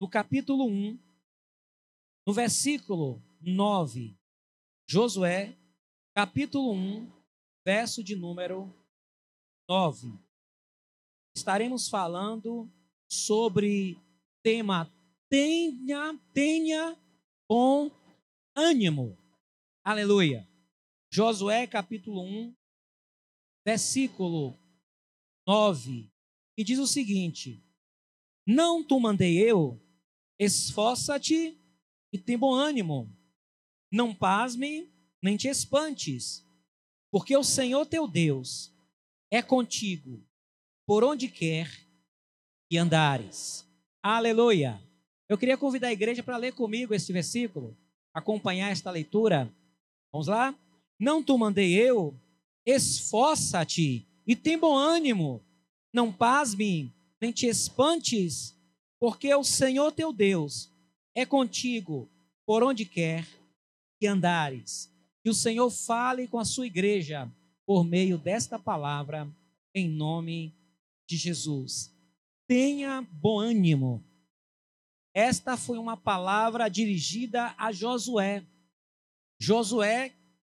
no capítulo 1, no versículo 9. Josué, capítulo 1, verso de número 9. Estaremos falando sobre tema tenha, tenha bom ânimo. Aleluia. Josué capítulo 1, versículo 9, que diz o seguinte: Não tu mandei eu, esforça-te e tem bom ânimo. Não pasme, nem te espantes, porque o Senhor teu Deus é contigo por onde quer que andares. Aleluia. Eu queria convidar a igreja para ler comigo este versículo, acompanhar esta leitura. Vamos lá? Não tu mandei eu, esforça-te e tem bom ânimo. Não pasme, nem te espantes, porque o Senhor teu Deus é contigo por onde quer que andares. Que o Senhor fale com a sua igreja por meio desta palavra, em nome de Jesus. Tenha bom ânimo. Esta foi uma palavra dirigida a Josué. Josué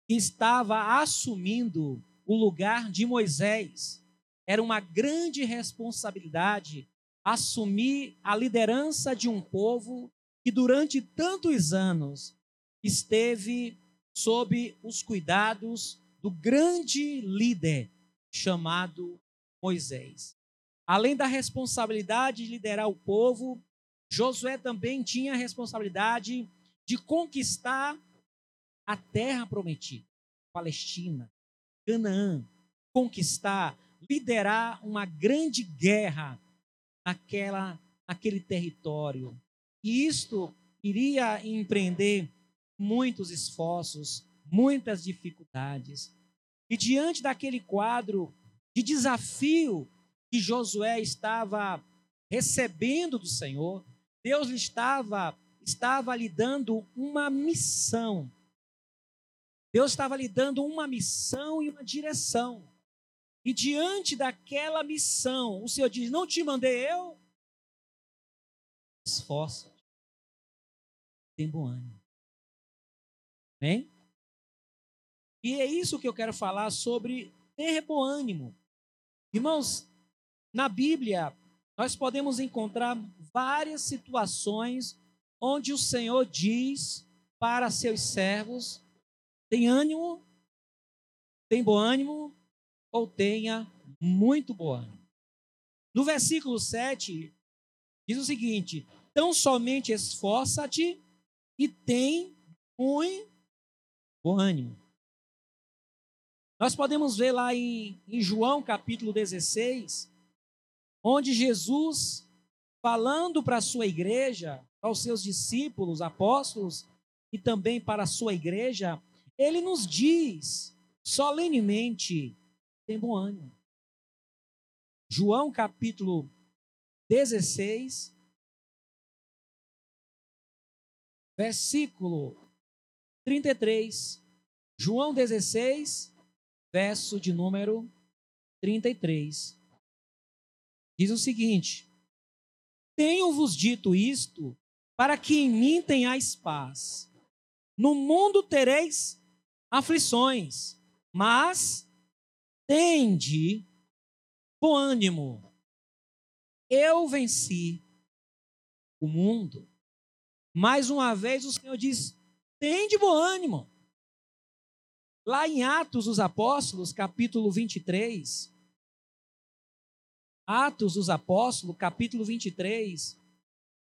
estava assumindo o lugar de Moisés. Era uma grande responsabilidade assumir a liderança de um povo que durante tantos anos esteve sob os cuidados do grande líder chamado Moisés. Além da responsabilidade de liderar o povo, Josué também tinha a responsabilidade de conquistar a terra prometida, Palestina, Canaã, conquistar, liderar uma grande guerra naquela, naquele território. E isto iria empreender muitos esforços, muitas dificuldades. E diante daquele quadro de desafio que Josué estava recebendo do Senhor, Deus lhe estava estava lhe dando uma missão. Deus estava lhe dando uma missão e uma direção. E diante daquela missão, o Senhor diz: Não te mandei eu? Esforça. Tem bom ânimo. Amém? E é isso que eu quero falar sobre ter bom ânimo. Irmãos, na Bíblia, nós podemos encontrar várias situações onde o Senhor diz para seus servos tem ânimo? Tem bom ânimo? Ou tenha muito bom ânimo? No versículo 7, diz o seguinte: Tão somente esforça-te e tem muito bom ânimo. Nós podemos ver lá em, em João capítulo 16, onde Jesus, falando para a sua igreja, aos seus discípulos, apóstolos, e também para a sua igreja, ele nos diz solenemente: tem bom ânimo. João capítulo 16, versículo 33. João 16, verso de número 33. Diz o seguinte: Tenho-vos dito isto para que em mim tenhais paz. No mundo tereis aflições, mas tende bom ânimo. Eu venci o mundo. Mais uma vez o Senhor diz: tende bom ânimo. Lá em Atos dos Apóstolos, capítulo 23, Atos dos Apóstolos, capítulo 23,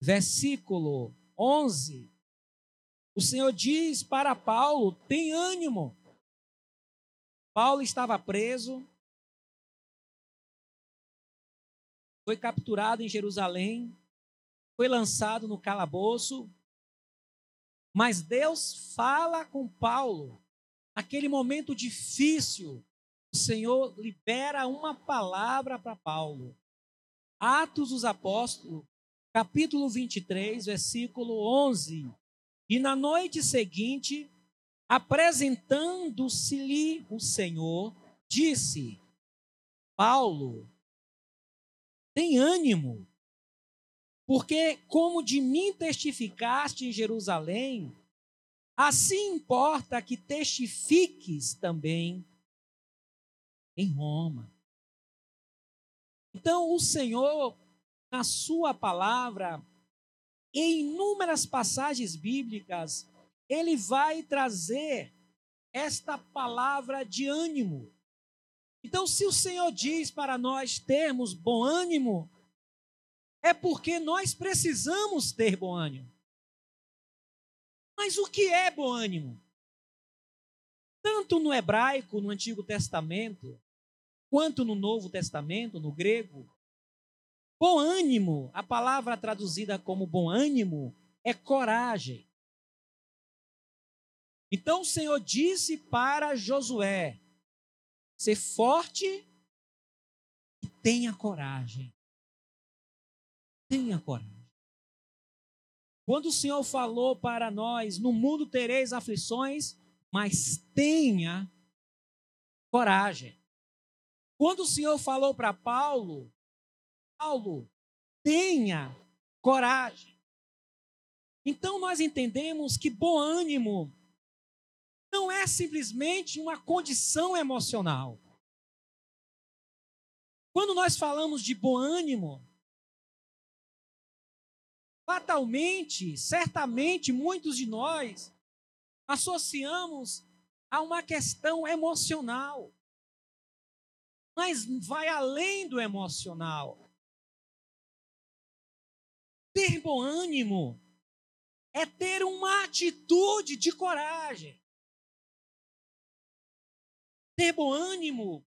versículo 11, o Senhor diz para Paulo: tem ânimo. Paulo estava preso, foi capturado em Jerusalém, foi lançado no calabouço, mas Deus fala com Paulo. Naquele momento difícil, o Senhor libera uma palavra para Paulo. Atos dos Apóstolos, capítulo 23, versículo 11. E na noite seguinte, apresentando-se-lhe o Senhor, disse: Paulo, tem ânimo, Porque, como de mim testificaste em Jerusalém, assim importa que testifiques também em Roma. Então, o Senhor, na Sua palavra, em inúmeras passagens bíblicas, ele vai trazer esta palavra de ânimo. Então, se o Senhor diz para nós termos bom ânimo, é porque nós precisamos ter bom ânimo. Mas o que é bom ânimo? Tanto no hebraico, no Antigo Testamento, quanto no Novo Testamento, no grego, bom ânimo, a palavra traduzida como bom ânimo, é coragem. Então o Senhor disse para Josué: ser forte e tenha coragem. Tenha coragem. Quando o Senhor falou para nós: no mundo tereis aflições, mas tenha coragem. Quando o Senhor falou para Paulo: Paulo, tenha coragem. Então nós entendemos que bom ânimo não é simplesmente uma condição emocional. Quando nós falamos de bom ânimo, fatalmente, certamente, muitos de nós associamos a uma questão emocional. Mas vai além do emocional. Ter bom ânimo é ter uma atitude de coragem. Ter bom ânimo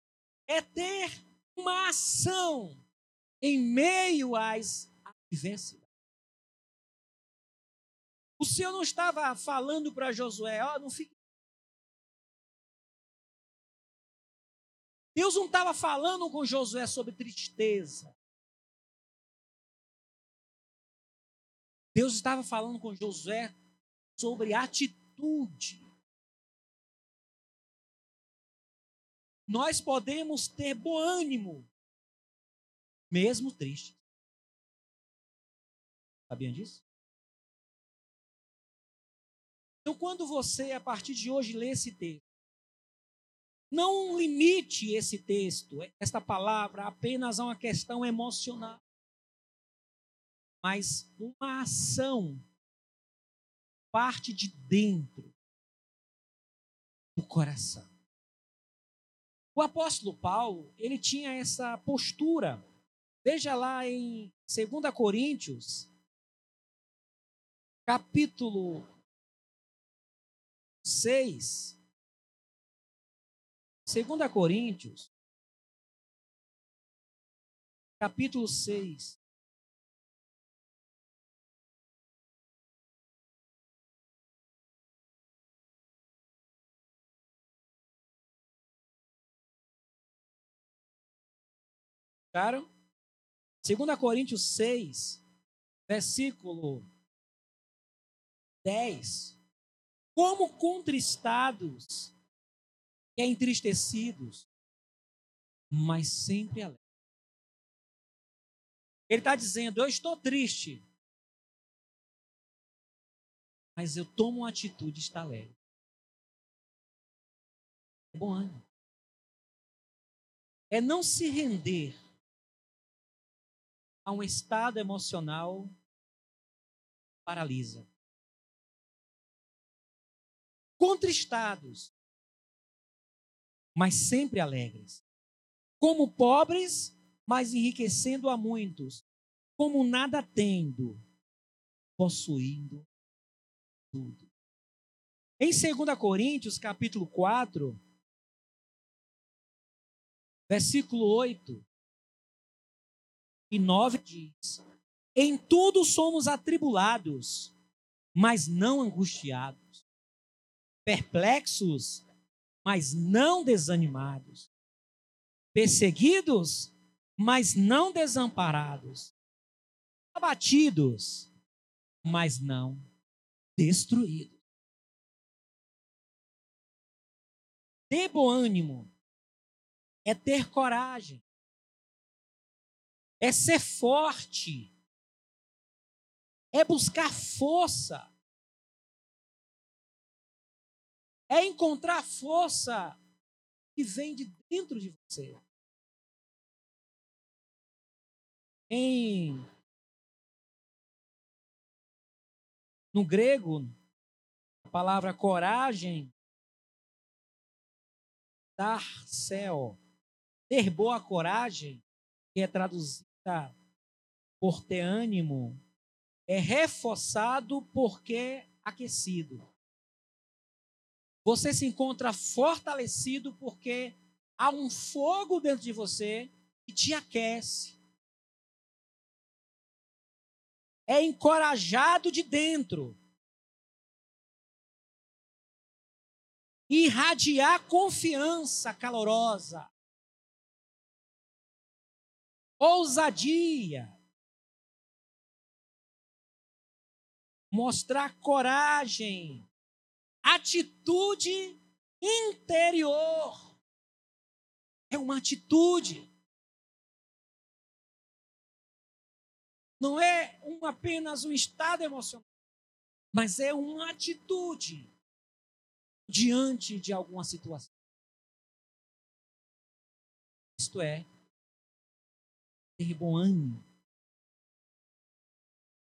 é ter uma ação em meio às adversidades. O Senhor não estava falando para Josué, ó, oh, não fique. Deus não estava falando com Josué sobre tristeza. Deus estava falando com Josué sobre atitude. Nós podemos ter bom ânimo, mesmo triste. Sabiam disso? Então, quando você, a partir de hoje, lê esse texto, não limite esse texto, esta palavra, apenas a uma questão emocional, mas uma ação parte de dentro do coração. O apóstolo Paulo, ele tinha essa postura. Veja lá em 2 Coríntios, capítulo 6. 2 Coríntios, capítulo 6. Claro? 2 Coríntios 6, versículo 10. Como contristados e entristecidos, mas sempre alegres. Ele está dizendo: Eu estou triste, mas eu tomo uma atitude de estar alegre. É bom ânimo. É não se render a um estado emocional paralisa. Contristados, mas sempre alegres. Como pobres, mas enriquecendo a muitos. Como nada tendo, possuindo tudo. Em 2 Coríntios, capítulo 4, versículo 8, e 9 diz: Em tudo somos atribulados, mas não angustiados, perplexos, mas não desanimados, perseguidos, mas não desamparados, abatidos, mas não destruídos. Ter bom ânimo é ter coragem é ser forte. É buscar força, é encontrar força que vem de dentro de você. Em no grego, a palavra coragem dar céu, ter boa coragem, que é traduzida por ter ânimo, é reforçado porque aquecido. Você se encontra fortalecido porque há um fogo dentro de você que te aquece. É encorajado de dentro. Irradiar confiança calorosa. Ousadia. Mostrar coragem atitude interior. É uma atitude. Não é um, apenas um estado emocional, mas é uma atitude diante de alguma situação. Isto é, ter bom ânimo,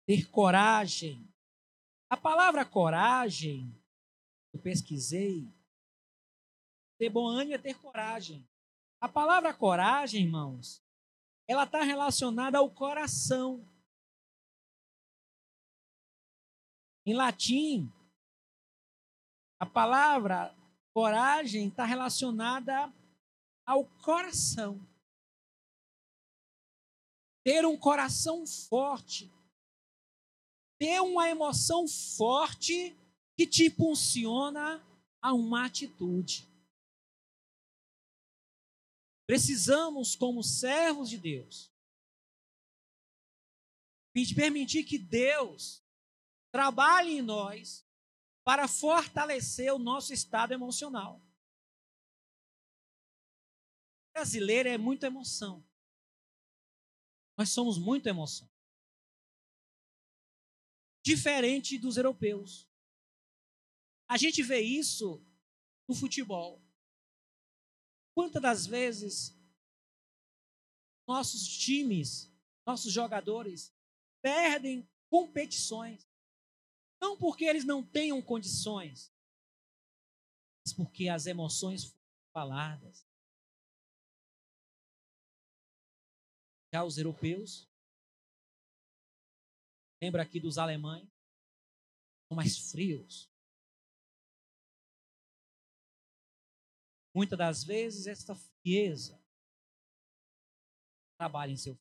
ter coragem. A palavra coragem eu pesquisei. Ter bom ânimo é ter coragem. A palavra coragem, irmãos, ela está relacionada ao coração. Em latim, a palavra coragem está relacionada ao coração. Ter um coração forte, ter uma emoção forte que te impulsiona a uma atitude. Precisamos, como servos de Deus, permitir que Deus trabalhe em nós para fortalecer o nosso estado emocional. O brasileiro é muita emoção. Nós somos muito emoção. Diferente dos europeus. A gente vê isso no futebol. Quantas das vezes nossos times, nossos jogadores perdem competições? Não porque eles não tenham condições, mas porque as emoções foram faladas. Já os europeus, lembra aqui dos alemães, são mais frios, Muitas das vezes, esta frieza trabalha em seu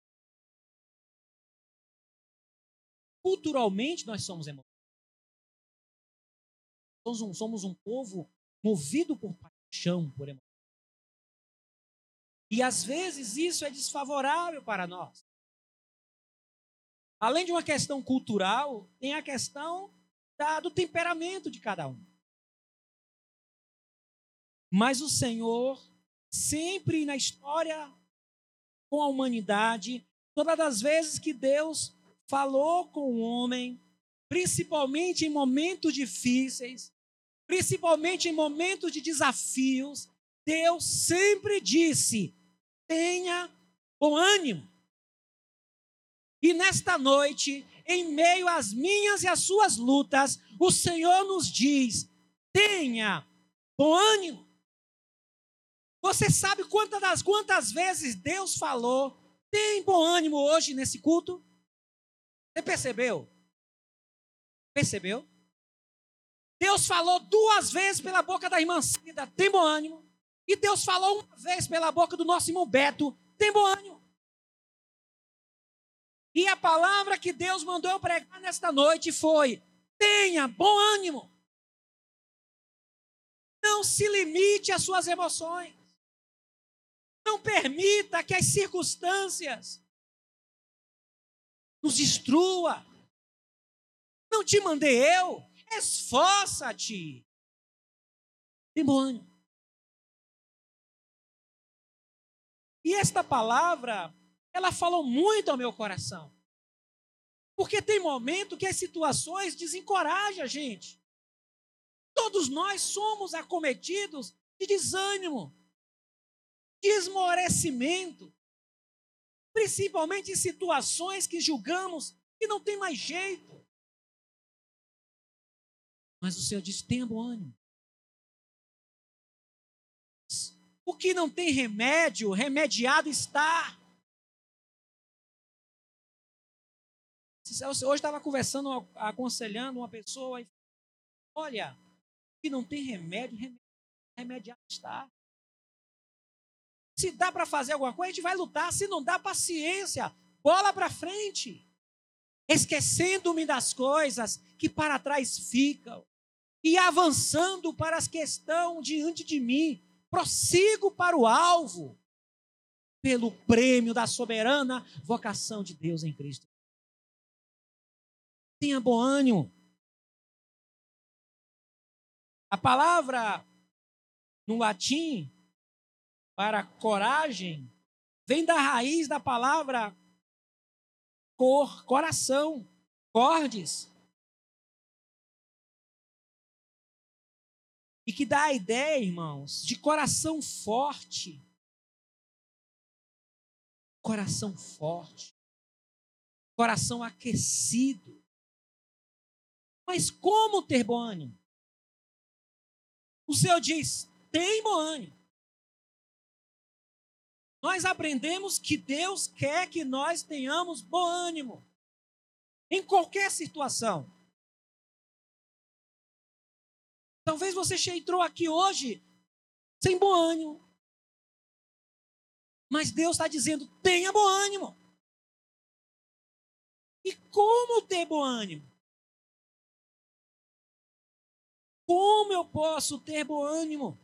Culturalmente, nós somos emocionais. Somos um, somos um povo movido por paixão, por emoção. E às vezes isso é desfavorável para nós. Além de uma questão cultural, tem a questão da, do temperamento de cada um. Mas o Senhor, sempre na história com a humanidade, todas as vezes que Deus falou com o homem, principalmente em momentos difíceis, principalmente em momentos de desafios, Deus sempre disse: tenha bom ânimo. E nesta noite, em meio às minhas e às suas lutas, o Senhor nos diz: tenha bom ânimo. Você sabe quantas, das, quantas vezes Deus falou, tem bom ânimo hoje nesse culto? Você percebeu? Percebeu? Deus falou duas vezes pela boca da irmã Cida, tem bom ânimo. E Deus falou uma vez pela boca do nosso irmão Beto, tem bom ânimo. E a palavra que Deus mandou eu pregar nesta noite foi: tenha bom ânimo. Não se limite às suas emoções. Não permita que as circunstâncias nos destrua. Não te mandei eu. Esforça-te. Demônio. E esta palavra, ela falou muito ao meu coração. Porque tem momento que as situações desencorajam a gente. Todos nós somos acometidos de desânimo, de esmorecimento, principalmente em situações que julgamos que não tem mais jeito. Mas o Senhor diz: tenha bom ânimo. O que não tem remédio, remediado está. Hoje estava conversando, aconselhando uma pessoa e olha, que não tem remédio, remediado está. Se dá para fazer alguma coisa, a gente vai lutar. Se não dá, paciência. Bola para frente. Esquecendo-me das coisas que para trás ficam. E avançando para as que estão diante de mim. Prossigo para o alvo. Pelo prêmio da soberana vocação de Deus em Cristo. Tenha bom ânimo. A palavra no latim para coragem vem da raiz da palavra cor, coração, cordes. E que dá a ideia, irmãos, de coração forte. Coração forte. Coração aquecido. Mas como ter bom ânimo? O Senhor diz: tem bom ânimo. Nós aprendemos que Deus quer que nós tenhamos bom ânimo em qualquer situação. Talvez você entrou aqui hoje sem bom ânimo. Mas Deus está dizendo: tenha bom ânimo. E como ter bom ânimo? Como eu posso ter bom ânimo?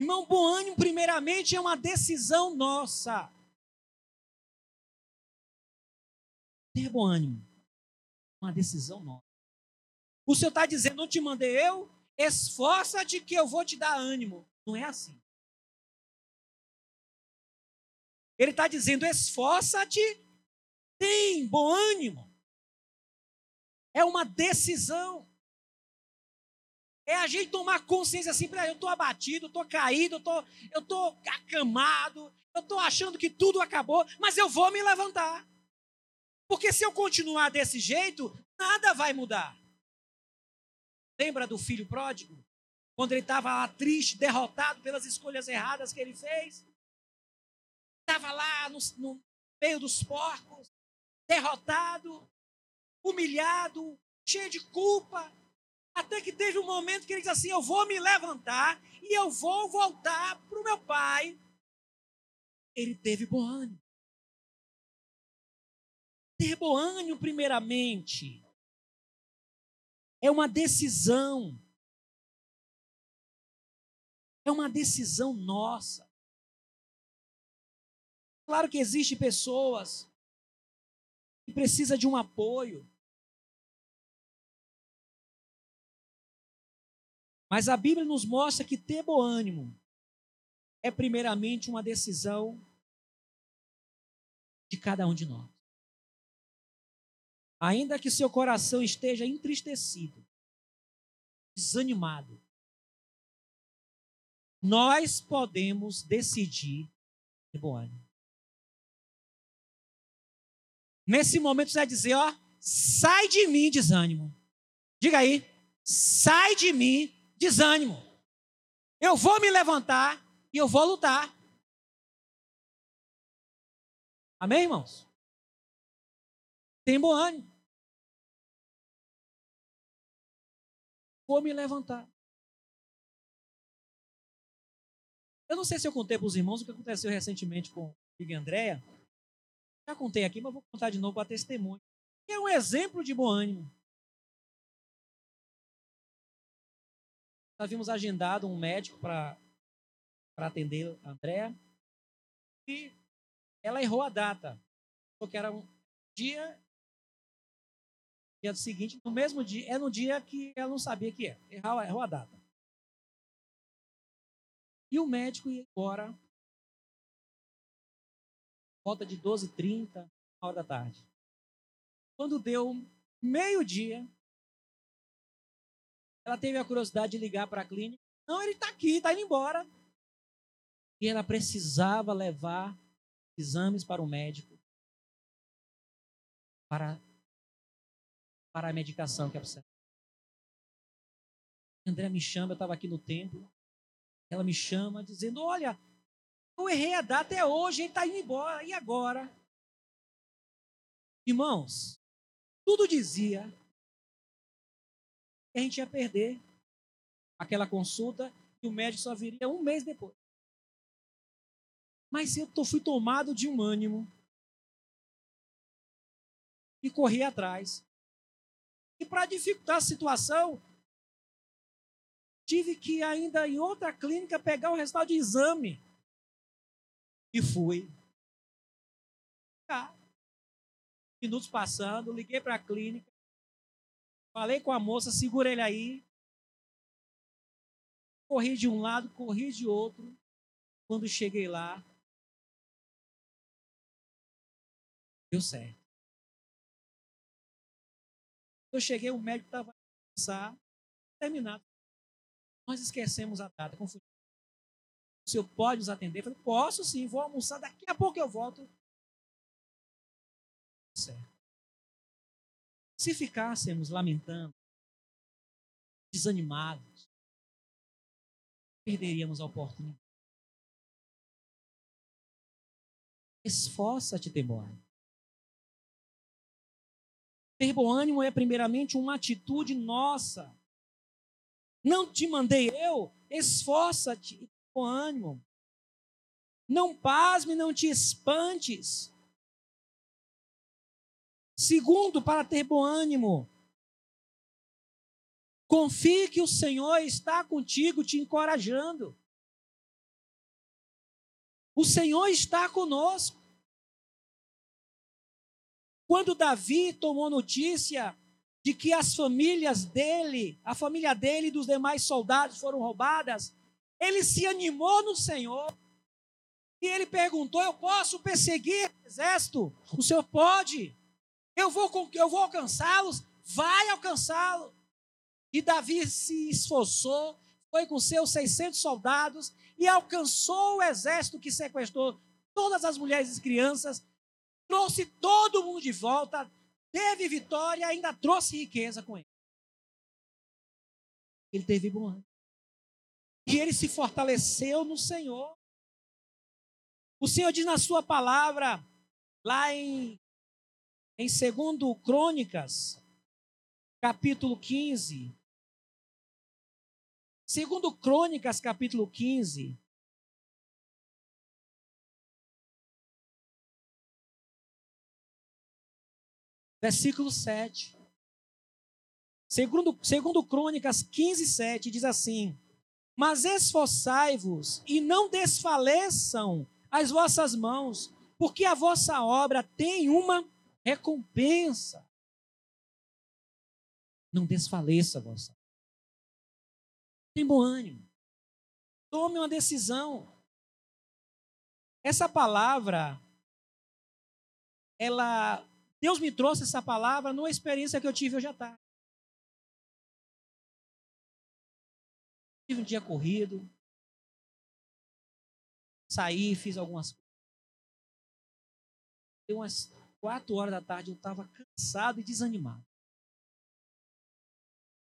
Irmão, bom ânimo, primeiramente, é uma decisão nossa. Ter bom ânimo. Uma decisão nossa. O Senhor está dizendo, não te mandei eu, esforça-te que eu vou te dar ânimo. Não é assim. Ele está dizendo, esforça-te, tem bom ânimo. É uma decisão. É a gente tomar consciência assim, eu estou abatido, eu estou caído, eu estou acamado, eu estou achando que tudo acabou, mas eu vou me levantar. Porque se eu continuar desse jeito, nada vai mudar. Lembra do filho pródigo? Quando ele estava lá triste, derrotado pelas escolhas erradas que ele fez? Estava lá no, no meio dos porcos, derrotado, humilhado, cheio de culpa, até que teve um momento que ele disse assim: Eu vou me levantar e eu vou voltar para o meu pai. Ele teve bom ânimo. Ter bom ânimo, primeiramente, é uma decisão. É uma decisão nossa. Claro que existem pessoas que precisam de um apoio. Mas a Bíblia nos mostra que ter bom ânimo é primeiramente uma decisão de cada um de nós. Ainda que seu coração esteja entristecido, desanimado, nós podemos decidir ter bom ânimo. Nesse momento você vai dizer, ó, sai de mim desânimo. Diga aí, sai de mim desânimo. Eu vou me levantar e eu vou lutar. Amém, irmãos? Tem bom ânimo. Vou me levantar. Eu não sei se eu contei para os irmãos o que aconteceu recentemente com e Andréia. Já contei aqui, mas vou contar de novo para testemunho. É um exemplo de bom ânimo. Nós agendado um médico para atender a Andréa. E ela errou a data. Porque era um dia. Dia seguinte, no mesmo dia, é no dia que ela não sabia que é. Errou, errou a data. E o médico ia embora. Volta de 12h30, hora da tarde. Quando deu meio-dia, ela teve a curiosidade de ligar para a clínica. Não, ele está aqui, está indo embora. E ela precisava levar exames para o médico para, para a medicação que é precisava. André me chama, eu estava aqui no templo. Ela me chama dizendo: Olha, eu errei a data, é hoje, ele está indo embora, e agora? Irmãos, tudo dizia que a gente ia perder aquela consulta e o médico só viria um mês depois. Mas eu fui tomado de um ânimo e corri atrás. E para dificultar a situação, tive que ainda em outra clínica pegar o resultado de exame. E fui. Tá. Minutos passando, liguei para a clínica, falei com a moça, segura ele aí. Corri de um lado, corri de outro. Quando cheguei lá, deu certo. Eu cheguei, o médico estava a terminado. Nós esquecemos a data, confundimos. O senhor pode nos atender? Eu falei, posso sim, vou almoçar, daqui a pouco eu volto. Certo. Se ficássemos lamentando, desanimados, perderíamos a oportunidade. Esforça-te, temor. Ter bom ânimo é primeiramente uma atitude nossa. Não te mandei eu, esforça-te com ânimo. Não pasme, não te espantes. Segundo, para ter bom ânimo, confie que o Senhor está contigo, te encorajando. O Senhor está conosco. Quando Davi tomou notícia de que as famílias dele, a família dele e dos demais soldados foram roubadas, ele se animou no Senhor. E ele perguntou: Eu posso perseguir o exército? O Senhor pode. Eu vou, eu vou alcançá-los? Vai alcançá-los. E Davi se esforçou, foi com seus 600 soldados e alcançou o exército que sequestrou todas as mulheres e crianças trouxe todo mundo de volta, teve vitória, ainda trouxe riqueza com ele. Ele teve bom. E ele se fortaleceu no Senhor. O Senhor diz na sua palavra, lá em, em 2 Crônicas, capítulo 15. Segundo Crônicas, capítulo 15, versículo 7. Segundo, segundo Crônicas 15, 7, diz assim: Mas esforçai-vos e não desfaleçam as vossas mãos, porque a vossa obra tem uma recompensa. Não desfaleça a vossa. Tem bom ânimo. Tome uma decisão. Essa palavra, ela Deus me trouxe essa palavra numa experiência que eu tive hoje à tarde. Tive um dia corrido. Saí, fiz algumas coisas. Deu umas quatro horas da tarde, eu estava cansado e desanimado.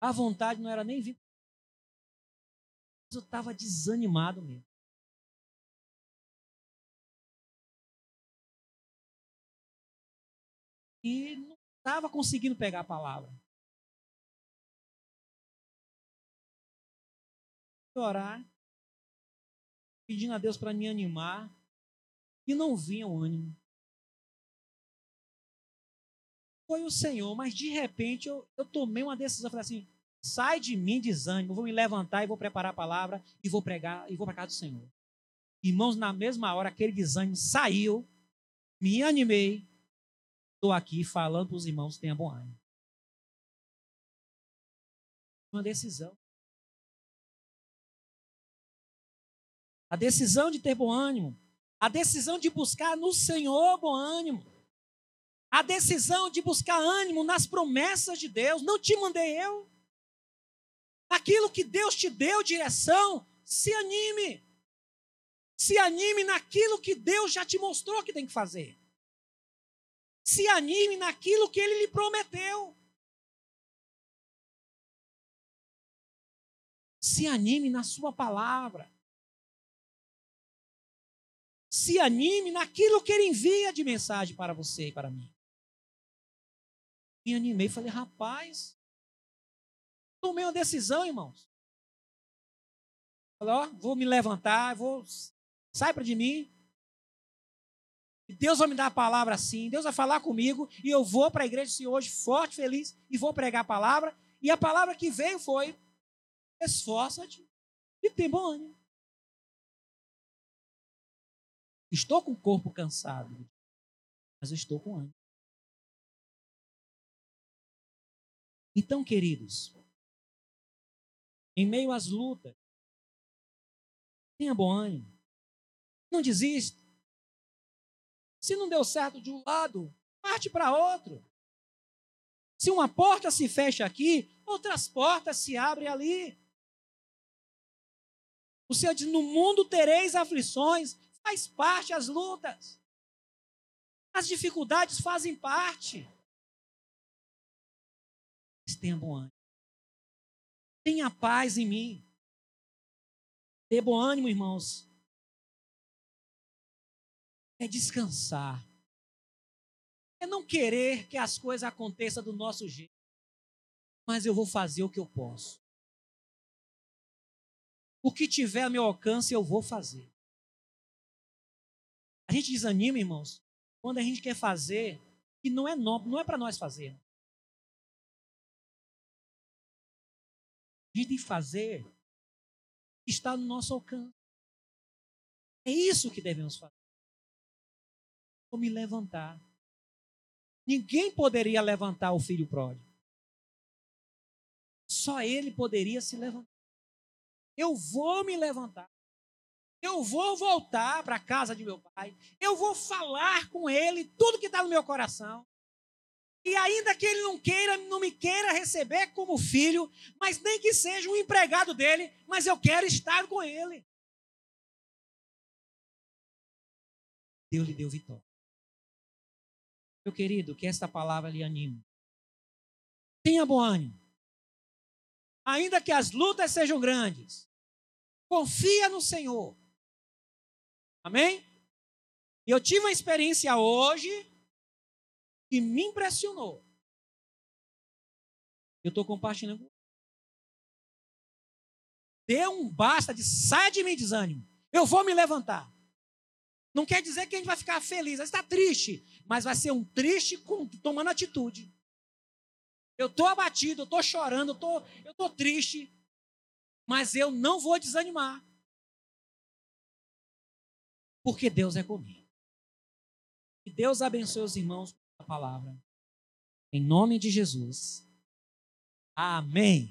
A vontade não era nem vir. Eu estava desanimado mesmo. E não estava conseguindo pegar a palavra. Orar, pedindo a Deus para me animar, e não vinha o ânimo. Foi o Senhor, mas de repente eu, eu tomei uma decisão, falei assim, sai de mim desânimo, vou me levantar e vou preparar a palavra e vou pregar e vou para casa do Senhor. Irmãos, na mesma hora aquele desânimo saiu, me animei, estou aqui falando para os irmãos que tenham bom ânimo. Uma decisão. A decisão de ter bom ânimo. A decisão de buscar no Senhor bom ânimo. a decisão de buscar ânimo nas promessas de Deus. Não te mandei eu. Aquilo que Deus te deu direção, se anime. Se anime naquilo que Deus já te mostrou que tem que fazer. Se anime naquilo que Ele lhe prometeu. Se anime na Sua palavra. Se anime naquilo que Ele envia de mensagem para você e para mim. Me animei e falei, rapaz, tomei uma decisão, irmãos. Falei, ó, vou me levantar, vou. Sai para de mim. Deus vai me dar a palavra assim, Deus vai falar comigo e eu vou para a igreja de hoje forte, feliz e vou pregar a palavra. E a palavra que veio foi: esforça-te e tem bom ânimo. Estou com o corpo cansado, mas estou com ânimo. Então, queridos, em meio às lutas, tenha bom ânimo. Não desista. Se não deu certo de um lado, parte para outro. Se uma porta se fecha aqui, outras portas se abrem ali. O Senhor diz: No mundo tereis aflições, faz parte as lutas. As dificuldades fazem parte. Mas tenha bom ânimo. Tenha paz em mim. Ter bom ânimo, irmãos. É descansar. É não querer que as coisas aconteçam do nosso jeito. Mas eu vou fazer o que eu posso. O que tiver a meu alcance, eu vou fazer. A gente desanima, irmãos, quando a gente quer fazer que não é, não é para nós fazer. A gente tem que fazer que está no nosso alcance. É isso que devemos fazer. Vou me levantar. Ninguém poderia levantar o filho pródigo. Só ele poderia se levantar. Eu vou me levantar. Eu vou voltar para a casa de meu pai. Eu vou falar com ele tudo que está no meu coração. E ainda que ele não queira, não me queira receber como filho, mas nem que seja um empregado dele, mas eu quero estar com ele. Deus lhe deu vitória. Meu querido, que esta palavra lhe anime. Tenha bom ânimo. Ainda que as lutas sejam grandes, confia no Senhor. Amém? E eu tive uma experiência hoje que me impressionou. Eu estou compartilhando. Deu um basta de sai de mim desânimo. Eu vou me levantar. Não quer dizer que a gente vai ficar feliz, está triste, mas vai ser um triste com, tomando atitude. Eu estou abatido, eu estou chorando, eu estou triste, mas eu não vou desanimar. Porque Deus é comigo. Que Deus abençoe os irmãos com a palavra. Em nome de Jesus. Amém.